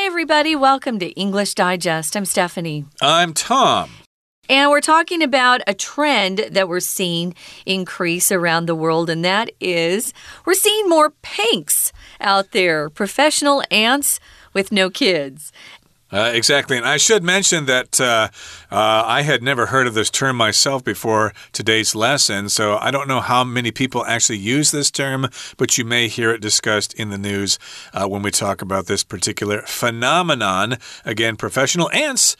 Hi, everybody. Welcome to English Digest. I'm Stephanie. I'm Tom. And we're talking about a trend that we're seeing increase around the world, and that is we're seeing more PANKs out there, professional aunts with no kids. Uh, exactly. And I should mention that uh, uh, I had never heard of this term myself before today's lesson. So I don't know how many people actually use this term, but you may hear it discussed in the news uh, when we talk about this particular phenomenon. Again, professional aunts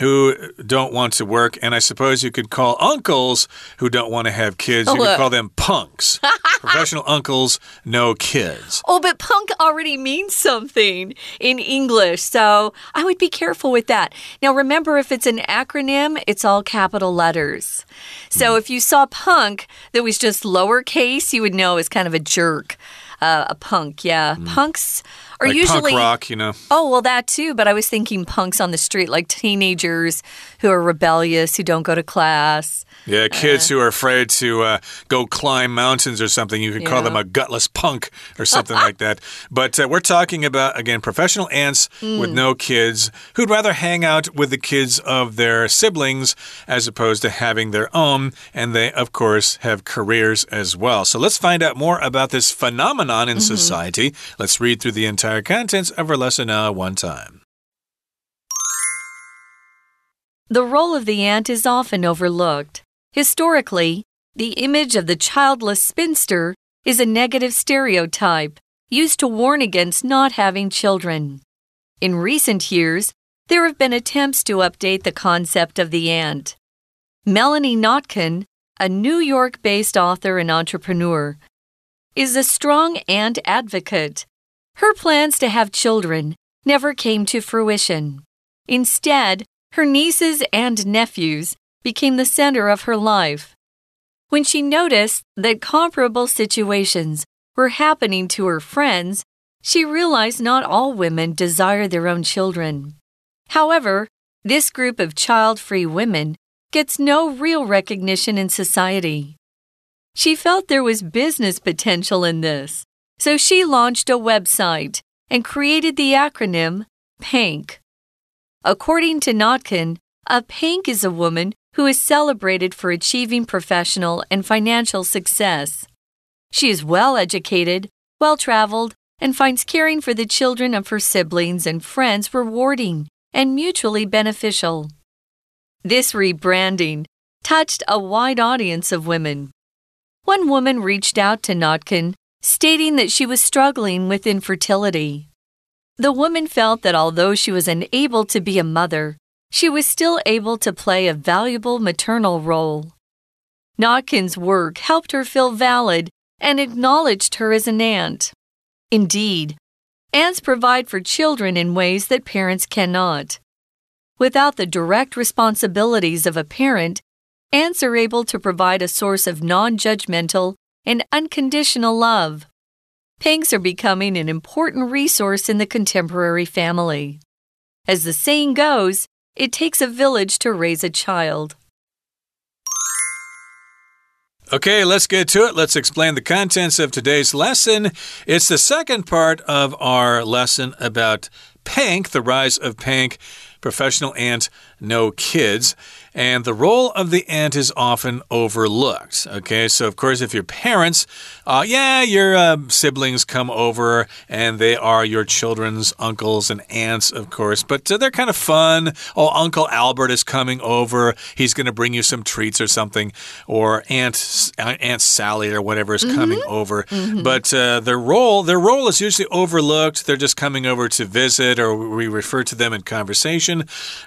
who don't want to work, and I suppose you could call uncles who don't want to have kids. You could call them punks. Professional uncles, no kids. Oh, but punk already means something in English, so I would be careful with that. Now, remember, if it's an acronym, it's all capital letters. So mm. if you saw punk that was just lowercase, you would know it's kind of a jerk. Uh, a punk, yeah. Mm. Punks are like usually punk rock, you know. Oh, well, that too. But I was thinking punks on the street, like teenagers who are rebellious, who don't go to class. Yeah, kids uh, who are afraid to uh, go climb mountains or something. You could call them a gutless punk or something like that. But uh, we're talking about, again, professional aunts mm. with no kids who'd rather hang out with the kids of their siblings as opposed to having their own. And they, of course, have careers as well. So let's find out more about this phenomenon in mm -hmm. society. Let's read through the entire contents of our lesson one time. The role of the aunt is often overlooked. Historically, the image of the childless spinster is a negative stereotype used to warn against not having children. In recent years, there have been attempts to update the concept of the aunt. Melanie Notkin, a New York based author and entrepreneur, is a strong aunt advocate. Her plans to have children never came to fruition. Instead, her nieces and nephews became the center of her life. When she noticed that comparable situations were happening to her friends, she realized not all women desire their own children. However, this group of child free women gets no real recognition in society. She felt there was business potential in this, so she launched a website and created the acronym PANK. According to Notkin, a PANK is a woman who is celebrated for achieving professional and financial success. She is well educated, well traveled, and finds caring for the children of her siblings and friends rewarding and mutually beneficial. This rebranding touched a wide audience of women. One woman reached out to Notkin, stating that she was struggling with infertility. The woman felt that although she was unable to be a mother, she was still able to play a valuable maternal role. Notkin's work helped her feel valid and acknowledged her as an aunt. Indeed, aunts provide for children in ways that parents cannot. Without the direct responsibilities of a parent, aunts are able to provide a source of non judgmental and unconditional love. Panks are becoming an important resource in the contemporary family. As the saying goes, it takes a village to raise a child. Okay, let's get to it. Let's explain the contents of today's lesson. It's the second part of our lesson about Pank, the rise of Pank, professional aunt, no kids. And the role of the aunt is often overlooked. Okay, so of course, if your parents, uh, yeah, your uh, siblings come over and they are your children's uncles and aunts, of course, but uh, they're kind of fun. Oh, Uncle Albert is coming over. He's going to bring you some treats or something, or Aunt Aunt Sally or whatever is mm -hmm. coming over. Mm -hmm. But uh, their role, their role is usually overlooked. They're just coming over to visit, or we refer to them in conversation,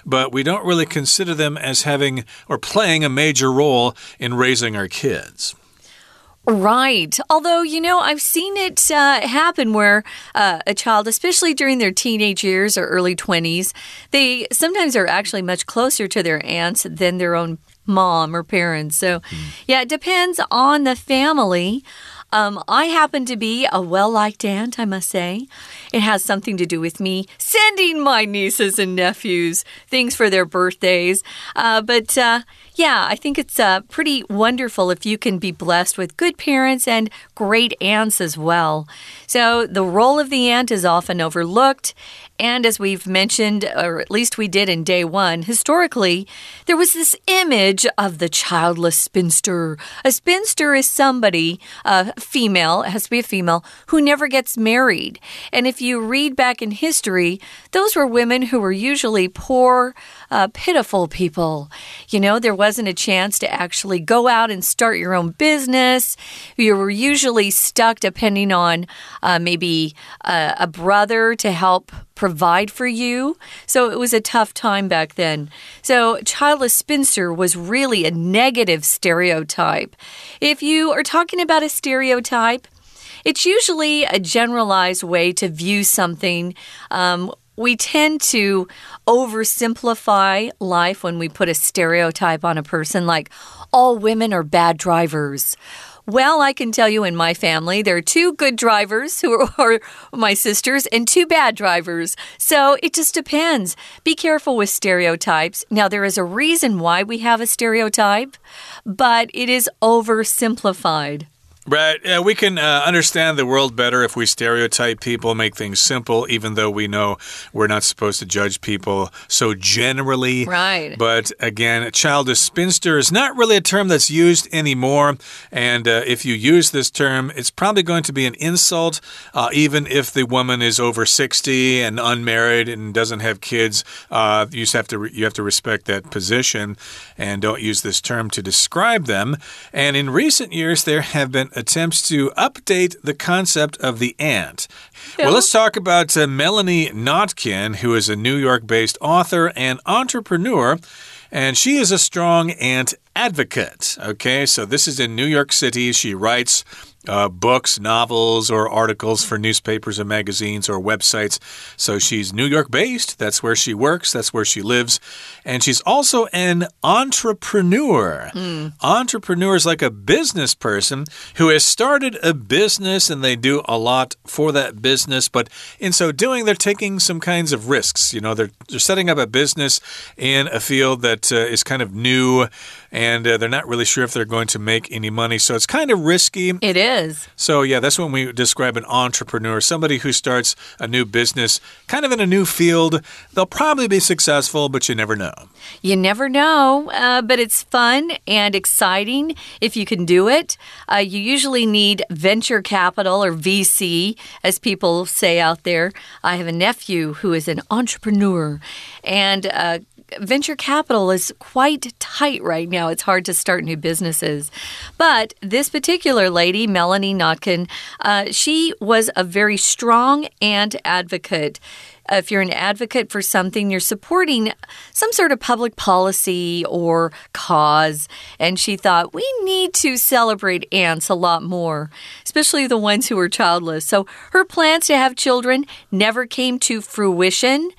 but we don't really consider them as having having or playing a major role in raising our kids. Right. Although, you know, I've seen it uh, happen where uh, a child, especially during their teenage years or early 20s, they sometimes are actually much closer to their aunts than their own mom or parents. So, mm. yeah, it depends on the family. Um, I happen to be a well liked aunt, I must say. It has something to do with me sending my nieces and nephews things for their birthdays. Uh, but uh, Yeah, I think it's uh, pretty wonderful if you can be blessed with good parents and great aunts as well. So, the role of the aunt is often overlooked. And as we've mentioned, or at least we did in day one, historically, there was this image of the childless spinster. A spinster is somebody, a female, it has to be a female, who never gets married. And if you read back in history, those were women who were usually poor, uh, pitiful people. You know, there wasn't a chance to actually go out and start your own business. You were usually stuck depending on uh, maybe uh, a brother to help provide for you. So it was a tough time back then. So, childless spinster was really a negative stereotype. If you are talking about a stereotype, it's usually a generalized way to view something. Um, we tend to oversimplify life when we put a stereotype on a person, like all women are bad drivers. Well, I can tell you in my family, there are two good drivers who are, my sisters and two bad drivers. So it just depends. Be careful with stereotypes. Now, there is a reason why we have a stereotype, but it is oversimplified. Right. Yeah, we can uh, understand the world better if we stereotype people, make things simple, even though we know we're not supposed to judge people so generally. Right. But again, childish spinster is not really a term that's used anymore. And uh, if you use this term, it's probably going to be an insult, uh, even if the woman is over 60 and unmarried and doesn't have kids. Uh, you just have to you have to respect that position and don't use this term to describe them. And in recent years, there have been attempts to update the concept of the aunt. Well, let's talk about uh, Melanie Notkin, who is a New York based author and entrepreneur. And she is a strong aunt advocate. Okay, so this is in New York City. She writes uh, books, novels, or articles for newspapers and magazines or websites. So she's New York based. That's where she works, that's where she lives. And she's also an entrepreneur. Mm. Entrepreneur is like a business person who has started a business and they do a lot for that business. But in so doing, they're taking some kinds of risks. You know, they're, they're setting up a business in a field that uh, is kind of new and uh, they're not really sure if they're going to make any money. So it's kind of risky. It is. So, yeah, that's when we describe an entrepreneur somebody who starts a new business kind of in a new field. They'll probably be successful, but you never know. You never know, uh, but it's fun and exciting if you can do it. Uh, you usually need venture capital or VC, as people say out there. I have a nephew who is an entrepreneur, and uh, venture capital is quite tight right now. It's hard to start new businesses. But this particular lady, Melanie Notkin, uh, she was a very strong and advocate if you're an advocate for something, you're supporting some sort of public policy or cause. And she thought, we need to celebrate aunts a lot more, especially the ones who are childless. So her plans to have children never came to fruition.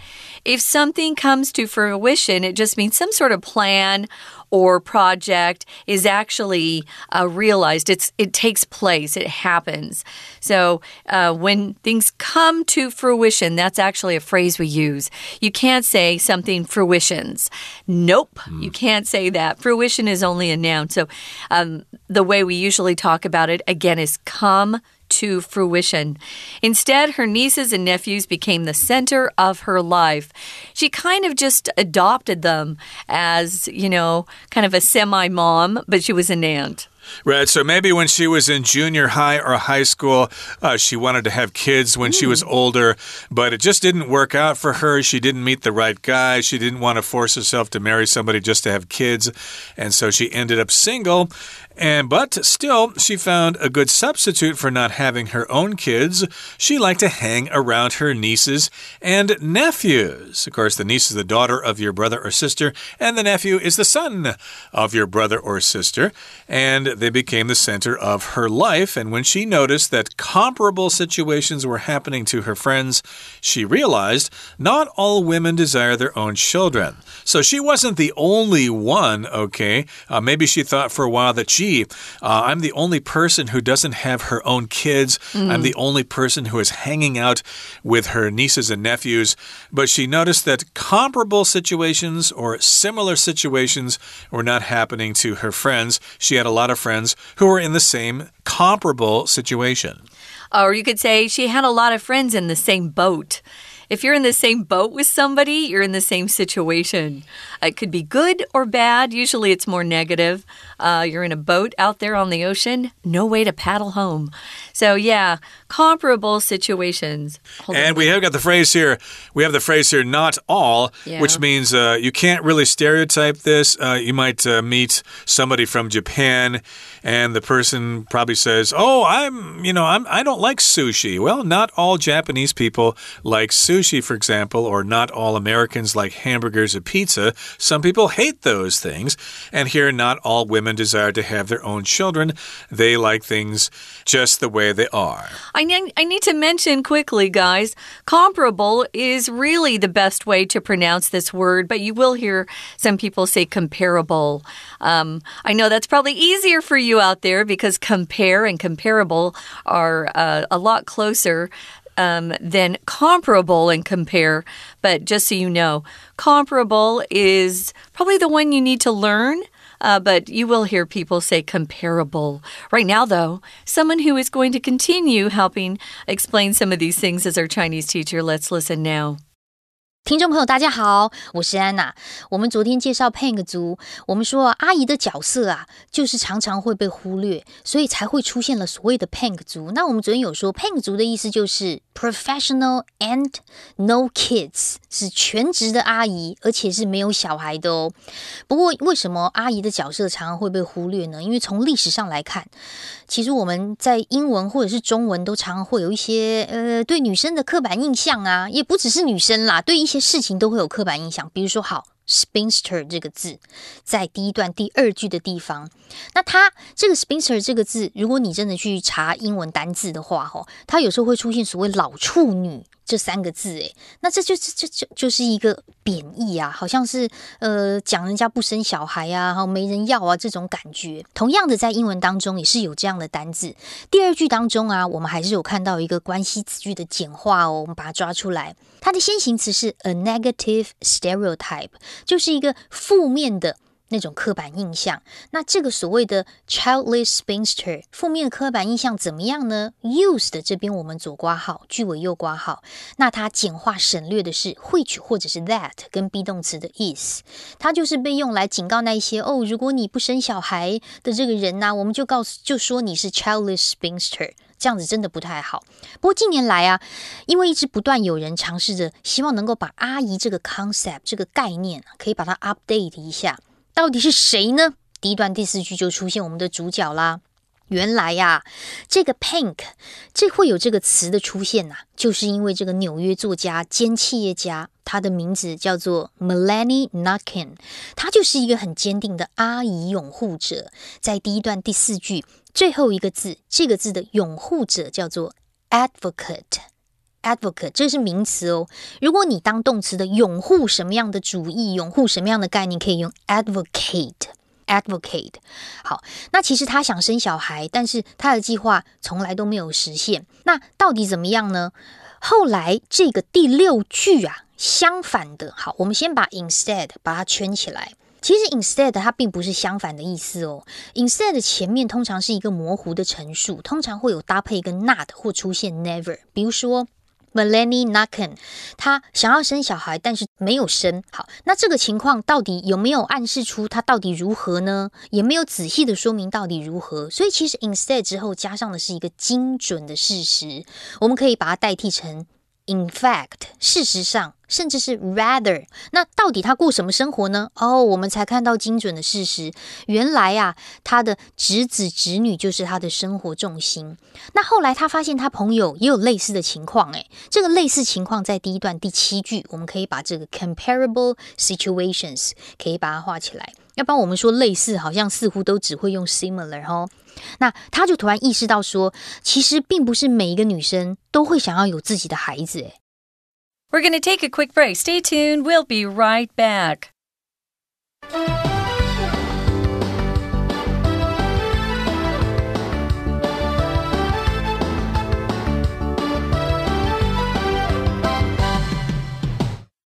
If something comes to fruition, it just means some sort of plan or project is actually uh, realized. It's it takes place. It happens. So uh, when things come to fruition, that's actually a phrase we use. You can't say something fruitions. Nope, mm. you can't say that. Fruition is only a noun. So um, the way we usually talk about it again is come to fruition. Instead, her nieces and nephews became the center of her life. She kind of just adopted them as, you know, kind of a semi mom, but she was an aunt. Right. So maybe when she was in junior high or high school, uh, she wanted to have kids when mm. she was hmm. older, but it just didn't work out for her. She didn't meet the right guy. She didn't want to force herself to marry somebody just to have kids. And so she ended up single. And but still, she found a good substitute for not having her own kids. She liked to hang around her nieces and nephews. Of course, the niece is the daughter of your brother or sister, and the nephew is the son of your brother or sister. And they became the center of her life. And when she noticed that comparable situations were happening to her friends, she realized not all women desire their own children. So she wasn't the only one, okay? Uh, maybe she thought for a while that, gee, uh, I'm the only person who doesn't have her own kids. Mm. I'm the only person who is hanging out with her nieces and nephews. But she noticed that comparable situations or similar situations were not happening to her friends. She had a lot of friends who were in the same comparable situation. Or you could say she had a lot of friends in the same boat. If you're in the same boat with somebody, you're in the same situation. It could be good or bad. Usually it's more negative. Uh, you're in a boat out there on the ocean, no way to paddle home. So, yeah, comparable situations. Hold and we have got the phrase here. We have the phrase here, not all, yeah. which means uh, you can't really stereotype this. Uh, you might uh, meet somebody from Japan, and the person probably says, "Oh, I'm, you know, I'm, I don't like sushi." Well, not all Japanese people like sushi, for example, or not all Americans like hamburgers or pizza. Some people hate those things, and here, not all women women desire to have their own children. They like things just the way they are. I need, I need to mention quickly, guys comparable is really the best way to pronounce this word, but you will hear some people say comparable. Um, I know that's probably easier for you out there because compare and comparable are uh, a lot closer um, than comparable and compare. But just so you know, comparable is probably the one you need to learn. Uh, but you will hear people say comparable. Right now, though, someone who is going to continue helping explain some of these things is our Chinese teacher. Let's listen now. 听众朋友，大家好，我是安娜。我们昨天介绍 Pang 族，我们说阿姨的角色啊，就是常常会被忽略，所以才会出现了所谓的 Pang 族。那我们昨天有说，Pang 族的意思就是 professional and no kids，是全职的阿姨，而且是没有小孩的哦。不过，为什么阿姨的角色常常会被忽略呢？因为从历史上来看，其实我们在英文或者是中文都常常会有一些呃对女生的刻板印象啊，也不只是女生啦，对一些。事情都会有刻板印象，比如说，好，spinster 这个字，在第一段第二句的地方，那它这个 spinster 这个字，如果你真的去查英文单字的话，哦，它有时候会出现所谓老处女。这三个字，诶，那这就是这就就是一个贬义啊，好像是呃讲人家不生小孩啊，然后没人要啊这种感觉。同样的，在英文当中也是有这样的单字。第二句当中啊，我们还是有看到一个关系词句的简化哦，我们把它抓出来。它的先行词是 a negative stereotype，就是一个负面的。那种刻板印象，那这个所谓的 childless spinster 负面的刻板印象怎么样呢？used 这边我们左挂号，句尾右挂号，那它简化省略的是 which 或者是 that 跟 be 动词的 is，它就是被用来警告那一些哦，如果你不生小孩的这个人呢，我们就告诉就说你是 childless spinster，这样子真的不太好。不过近年来啊，因为一直不断有人尝试着希望能够把阿姨这个 concept 这个概念可以把它 update 一下。到底是谁呢？第一段第四句就出现我们的主角啦。原来呀，这个 pink 这会有这个词的出现呐，就是因为这个纽约作家兼企业家，他的名字叫做 Melanie Nucken，他就是一个很坚定的阿姨拥护者。在第一段第四句最后一个字，这个字的拥护者叫做 advocate。Advocate 这是名词哦。如果你当动词的拥护什么样的主义，拥护什么样的概念，可以用 advocate。Advocate。好，那其实他想生小孩，但是他的计划从来都没有实现。那到底怎么样呢？后来这个第六句啊，相反的。好，我们先把 instead 把它圈起来。其实 instead 它并不是相反的意思哦。instead 前面通常是一个模糊的陈述，通常会有搭配一个 not 或出现 never。比如说。Melanie Nacken，她想要生小孩，但是没有生。好，那这个情况到底有没有暗示出她到底如何呢？也没有仔细的说明到底如何。所以其实 instead 之后加上的是一个精准的事实，我们可以把它代替成 in fact，事实上甚至是 rather。那到底他过什么生活呢？哦，我们才看到精准的事实。原来呀，他的侄子侄女就是他的生活重心。那后来他发现他朋友也有类似的情况，诶，这个类似情况在第一段第七句，我们可以把这个 comparable situations 可以把它画起来。要不然我们说类似，好像似乎都只会用 similar 哦。那他就突然意识到说，其实并不是每一个女生都会想要有自己的孩子。诶。We're going to take a quick break. Stay tuned. We'll be right back.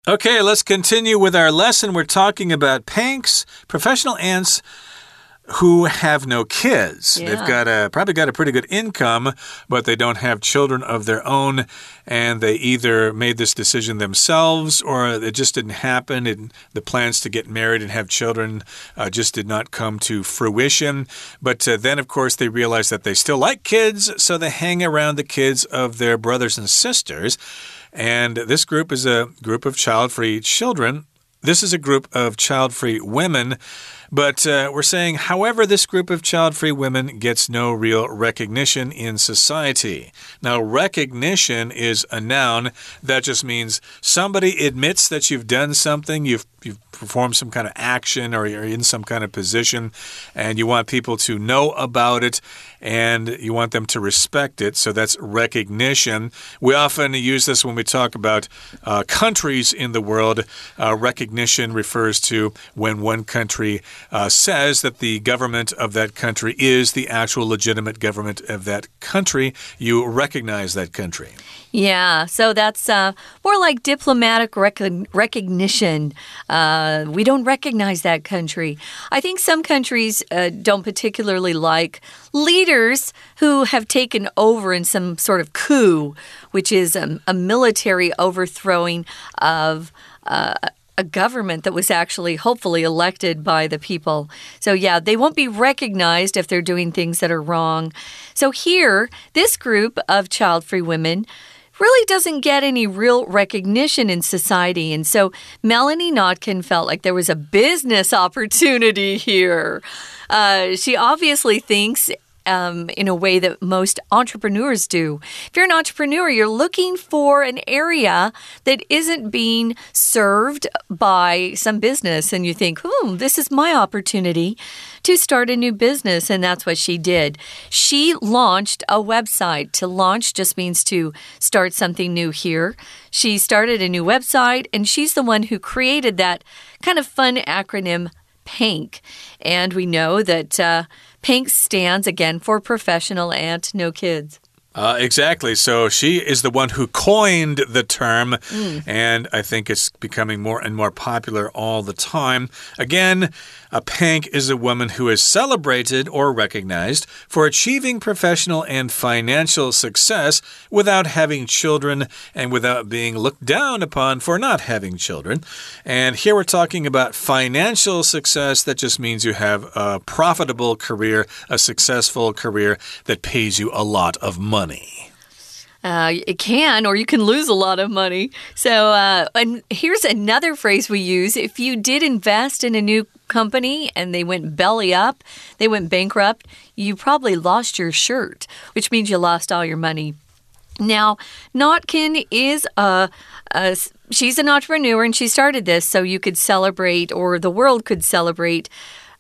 Okay, let's continue with our lesson. We're talking about Panks, professional aunts who have no kids. Yeah. They've got a probably got a pretty good income, but they don't have children of their own, and they either made this decision themselves or it just didn't happen. And the plans to get married and have children uh, just did not come to fruition. But uh, then, of course, they realize that they still like kids, so they hang around the kids of their brothers and sisters. And this group is a group of child free children. This is a group of child free women but uh, we're saying, however, this group of child free women gets no real recognition in society. Now, recognition is a noun that just means somebody admits that you've done something, you've you've performed some kind of action or you're in some kind of position and you want people to know about it and you want them to respect it. So that's recognition. We often use this when we talk about uh, countries in the world. Uh, recognition refers to when one country uh, says that the government of that country is the actual legitimate government of that country. You recognize that country. Yeah, so that's uh, more like diplomatic rec recognition. Uh, we don't recognize that country. I think some countries uh, don't particularly like leaders who have taken over in some sort of coup, which is a, a military overthrowing of. Uh, a government that was actually hopefully elected by the people. So, yeah, they won't be recognized if they're doing things that are wrong. So, here, this group of child free women really doesn't get any real recognition in society. And so Melanie Notkin felt like there was a business opportunity here. Uh, she obviously thinks um, in a way that most entrepreneurs do. If you're an entrepreneur, you're looking for an area that isn't being served by some business, and you think, hmm, this is my opportunity to start a new business. And that's what she did. She launched a website. To launch just means to start something new here. She started a new website, and she's the one who created that kind of fun acronym, PANK. And we know that. Uh, PANK stands again for professional and no kids. Uh, exactly. So she is the one who coined the term, mm. and I think it's becoming more and more popular all the time. Again, a pank is a woman who is celebrated or recognized for achieving professional and financial success without having children and without being looked down upon for not having children. And here we're talking about financial success. That just means you have a profitable career, a successful career that pays you a lot of money. Uh, it can, or you can lose a lot of money. So, uh, and here's another phrase we use if you did invest in a new company and they went belly up, they went bankrupt, you probably lost your shirt, which means you lost all your money. Now, Notkin is a, a she's an entrepreneur and she started this so you could celebrate or the world could celebrate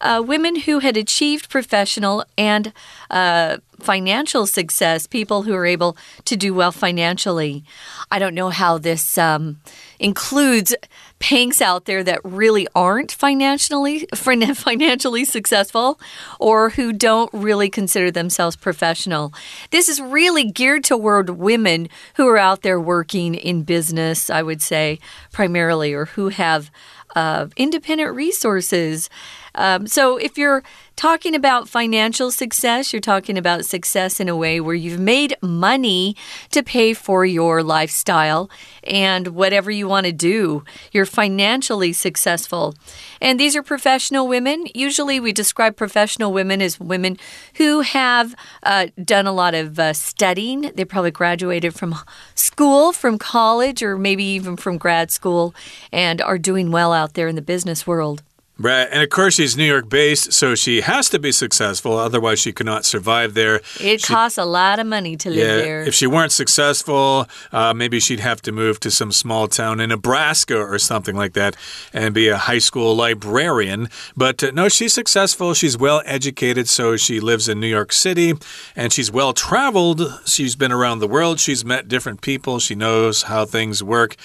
uh, women who had achieved professional and uh, financial success, people who are able to do well financially. I don't know how this um, includes panks out there that really aren't financially financially successful or who don't really consider themselves professional. This is really geared toward women who are out there working in business, I would say, primarily, or who have uh, independent resources. Um, so if you're talking about financial success. You're talking about success in a way where you've made money to pay for your lifestyle and whatever you want to do. You're financially successful. And these are professional women. Usually, we describe professional women as women who have uh, done a lot of uh, studying. They probably graduated from school, from college, or maybe even from grad school, and are doing well out there in the business world. Right. And of course, she's New York based, so she has to be successful. Otherwise, she could not survive there. It she, costs a lot of money to live yeah, there. If she weren't successful, uh, maybe she'd have to move to some small town in Nebraska or something like that and be a high school librarian. But uh, no, she's successful. She's well educated, so she lives in New York City and she's well traveled. She's been around the world. She's met different people. She knows how things work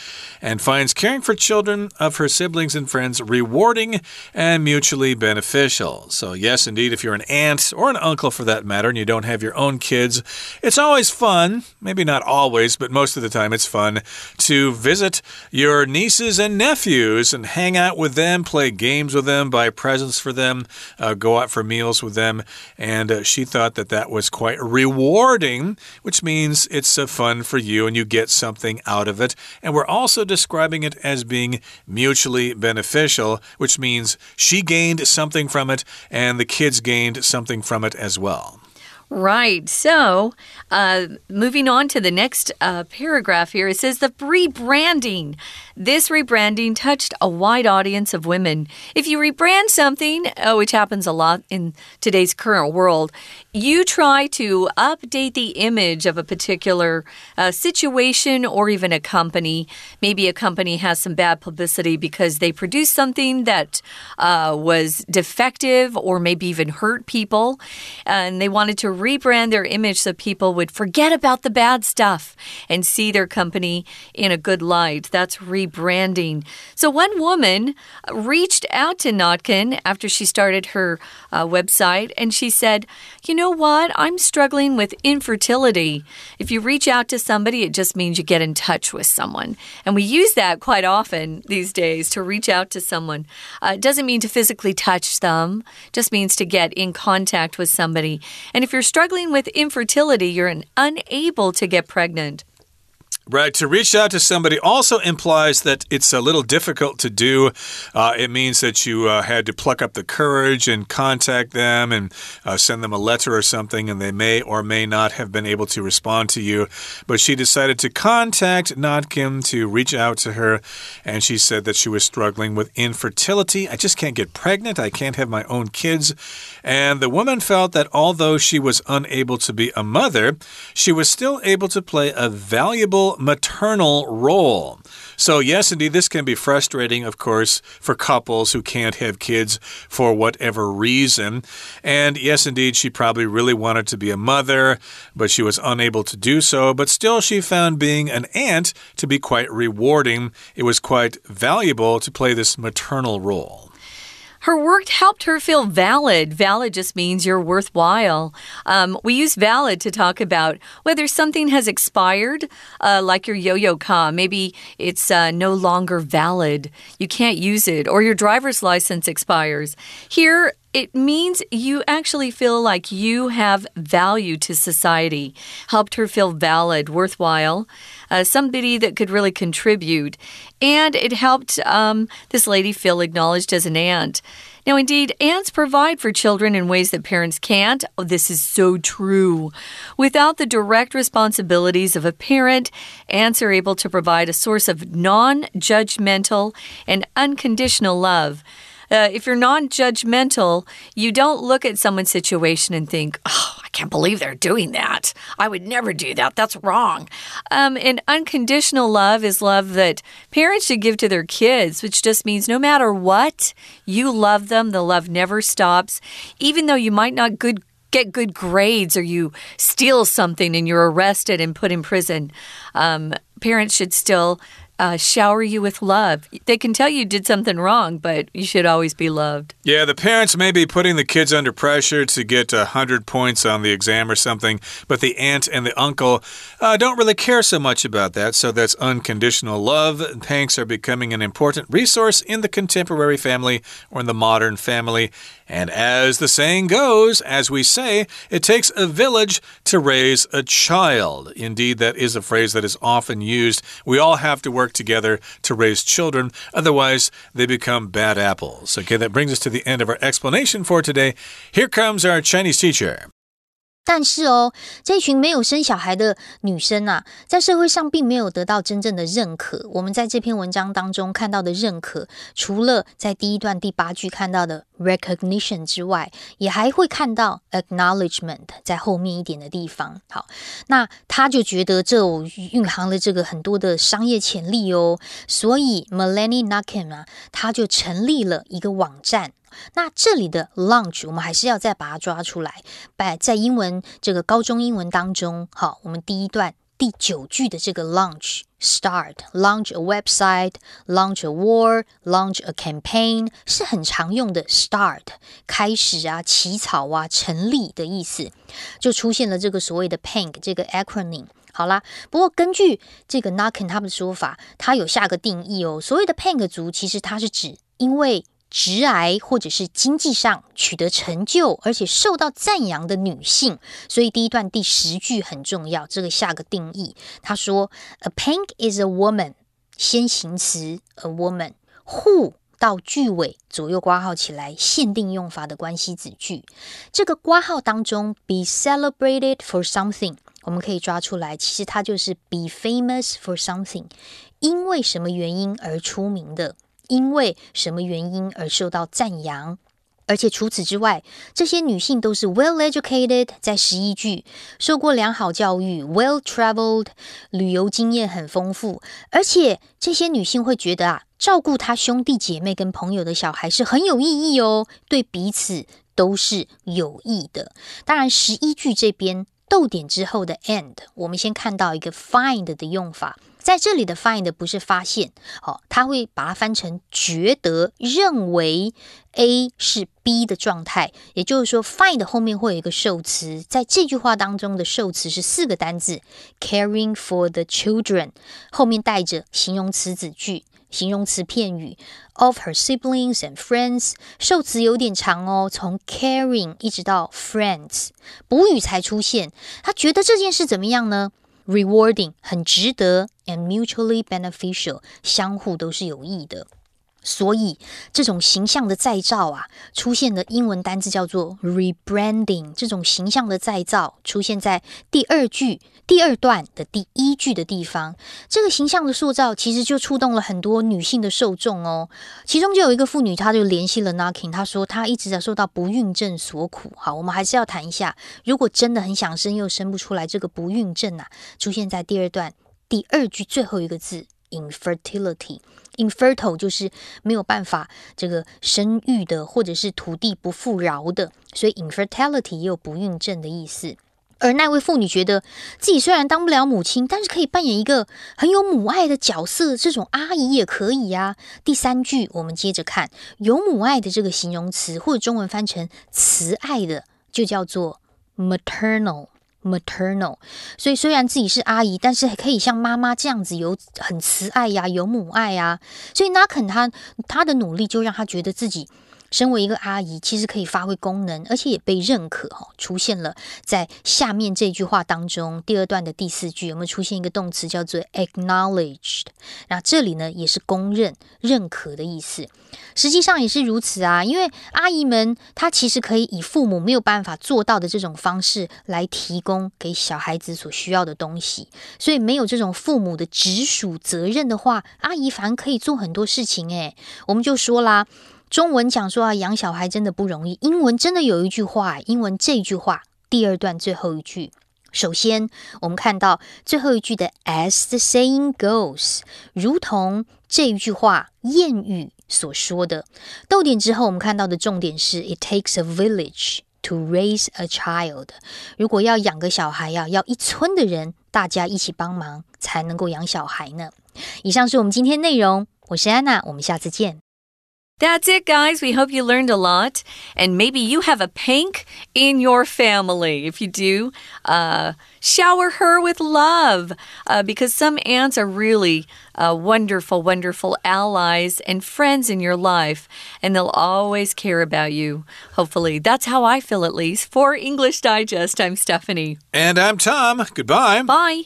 and finds caring for children of her siblings and friends rewarding and mutually beneficial. So, yes, indeed, if you're an aunt or an uncle for that matter and you don't have your own kids, it's always fun, maybe not always, but most of the time it's fun to visit your nieces and nephews and hang out with them, play games with them, buy presents for them, uh, go out for meals with them. And uh, she thought that that was quite rewarding, which means it's uh, fun for you and you get something out of it. And we're also describing it as being mutually beneficial, which means she gained something from it, and the kids gained something from it as well. Right. So, uh, moving on to the next uh, paragraph here, it says the rebranding. This rebranding touched a wide audience of women. If you rebrand something, uh, which happens a lot in today's current world, you try to update the image of a particular uh, situation or even a company. Maybe a company has some bad publicity because they produced something that uh, was defective or maybe even hurt people, and they wanted to rebrand their image so people would forget about the bad stuff and see their company in a good light. That's rebranding. So, one woman reached out to Notkin after she started her uh, website and she said, You know what? I'm struggling with infertility. If you reach out to somebody, it just means you get in touch with someone. And we use that quite often these days to reach out to someone. Uh, it doesn't mean to physically touch them, just means to get in contact with somebody. And if you're struggling with infertility, you're unable to get pregnant. Right. To reach out to somebody also implies that it's a little difficult to do. Uh, it means that you uh, had to pluck up the courage and contact them and uh, send them a letter or something, and they may or may not have been able to respond to you. But she decided to contact Notkin to reach out to her, and she said that she was struggling with infertility. I just can't get pregnant. I can't have my own kids. And the woman felt that although she was unable to be a mother, she was still able to play a valuable maternal role. So, yes, indeed, this can be frustrating, of course, for couples who can't have kids for whatever reason. And yes, indeed, she probably really wanted to be a mother, but she was unable to do so. But still, she found being an aunt to be quite rewarding. It was quite valuable to play this maternal role. Her work helped her feel valid. Valid just means you're worthwhile. Um, we use valid to talk about whether something has expired, uh, like your yo yo ka. Maybe it's uh, no longer valid. You can't use it, or your driver's license expires. Here, it means you actually feel like you have value to society. Helped her feel valid, worthwhile, uh, somebody that could really contribute. And it helped um, this lady feel acknowledged as an aunt. Now, indeed, aunts provide for children in ways that parents can't. Oh, this is so true. Without the direct responsibilities of a parent, aunts are able to provide a source of non judgmental and unconditional love. Uh, if you're non judgmental, you don't look at someone's situation and think, oh, I can't believe they're doing that. I would never do that. That's wrong. Um, and unconditional love is love that parents should give to their kids, which just means no matter what, you love them. The love never stops. Even though you might not good get good grades or you steal something and you're arrested and put in prison, um, parents should still uh, shower you with love. They can tell you did something wrong, but you should always be loved. Yeah, the parents may be putting the kids under pressure to get 100 points on the exam or something, but the aunt and the uncle uh, don't really care so much about that. So that's unconditional love. Panks are becoming an important resource in the contemporary family or in the modern family. And as the saying goes, as we say, it takes a village to raise a child. Indeed, that is a phrase that is often used. We all have to work together to raise children, otherwise, they become bad apples. Okay, that brings us to the end of our explanation for today. Here comes our Chinese teacher. 但是哦，这群没有生小孩的女生啊，在社会上并没有得到真正的认可。我们在这篇文章当中看到的认可，除了在第一段第八句看到的 recognition 之外，也还会看到 acknowledgement 在后面一点的地方。好，那他就觉得这蕴含了这个很多的商业潜力哦，所以 Melanie Nakim 啊，他就成立了一个网站。那这里的 launch 我们还是要再把它抓出来，在在英文这个高中英文当中，好，我们第一段第九句的这个 launch start launch a website launch a war launch a campaign 是很常用的 start 开始啊起草啊成立的意思，就出现了这个所谓的 PANK 这个 acronym。好啦，不过根据这个 Naken 他们的说法，他有下个定义哦，所谓的 PANK 族其实它是指因为直癌或者是经济上取得成就，而且受到赞扬的女性，所以第一段第十句很重要。这个下个定义，他说：“A pink is a woman。”先行词 “a woman”，“ who 到句尾左右挂号起来，限定用法的关系子句。这个挂号当中，“be celebrated for something”，我们可以抓出来，其实它就是 “be famous for something”，因为什么原因而出名的。因为什么原因而受到赞扬？而且除此之外，这些女性都是 well educated，在十一句受过良好教育，well traveled，旅游经验很丰富。而且这些女性会觉得啊，照顾她兄弟姐妹跟朋友的小孩是很有意义哦，对彼此都是有益的。当然，十一句这边逗点之后的 and，我们先看到一个 find 的用法。在这里的 find 不是发现，哦，他会把它翻成觉得、认为 A 是 B 的状态，也就是说，find 后面会有一个受词，在这句话当中的受词是四个单字，caring for the children，后面带着形容词子句、形容词片语 of her siblings and friends，受词有点长哦，从 caring 一直到 friends，补语才出现，他觉得这件事怎么样呢？？rewarding 很值得，and mutually beneficial 相互都是有益的。 所以这种形象的再造啊，出现的英文单字叫做 rebranding。这种形象的再造出现在第二句第二段的第一句的地方。这个形象的塑造其实就触动了很多女性的受众哦。其中就有一个妇女，她就联系了 Knocking，她说她一直在受到不孕症所苦。好，我们还是要谈一下，如果真的很想生又生不出来，这个不孕症啊，出现在第二段第二句最后一个字 infertility。infertile 就是没有办法这个生育的，或者是土地不富饶的，所以 infertility 也有不孕症的意思。而那位妇女觉得自己虽然当不了母亲，但是可以扮演一个很有母爱的角色，这种阿姨也可以呀。第三句我们接着看，有母爱的这个形容词，或者中文翻成慈爱的，就叫做 maternal。maternal，所以虽然自己是阿姨，但是可以像妈妈这样子有很慈爱呀，有母爱呀。所以 n a k 他他的努力就让他觉得自己。身为一个阿姨，其实可以发挥功能，而且也被认可。哈，出现了在下面这句话当中，第二段的第四句有没有出现一个动词叫做 acknowledged？那这里呢也是公认、认可的意思。实际上也是如此啊，因为阿姨们她其实可以以父母没有办法做到的这种方式来提供给小孩子所需要的东西。所以没有这种父母的直属责任的话，阿姨反而可以做很多事情。诶，我们就说啦。中文讲说啊，养小孩真的不容易。英文真的有一句话，英文这句话第二段最后一句，首先我们看到最后一句的 as the saying goes，如同这一句话谚语所说的。逗点之后，我们看到的重点是 it takes a village to raise a child。如果要养个小孩呀，要一村的人大家一起帮忙才能够养小孩呢。以上是我们今天内容，我是安娜，我们下次见。That's it, guys. We hope you learned a lot. And maybe you have a PANK in your family. If you do, uh, shower her with love uh, because some aunts are really uh, wonderful, wonderful allies and friends in your life, and they'll always care about you. Hopefully, that's how I feel at least. For English Digest, I'm Stephanie. And I'm Tom. Goodbye. Bye.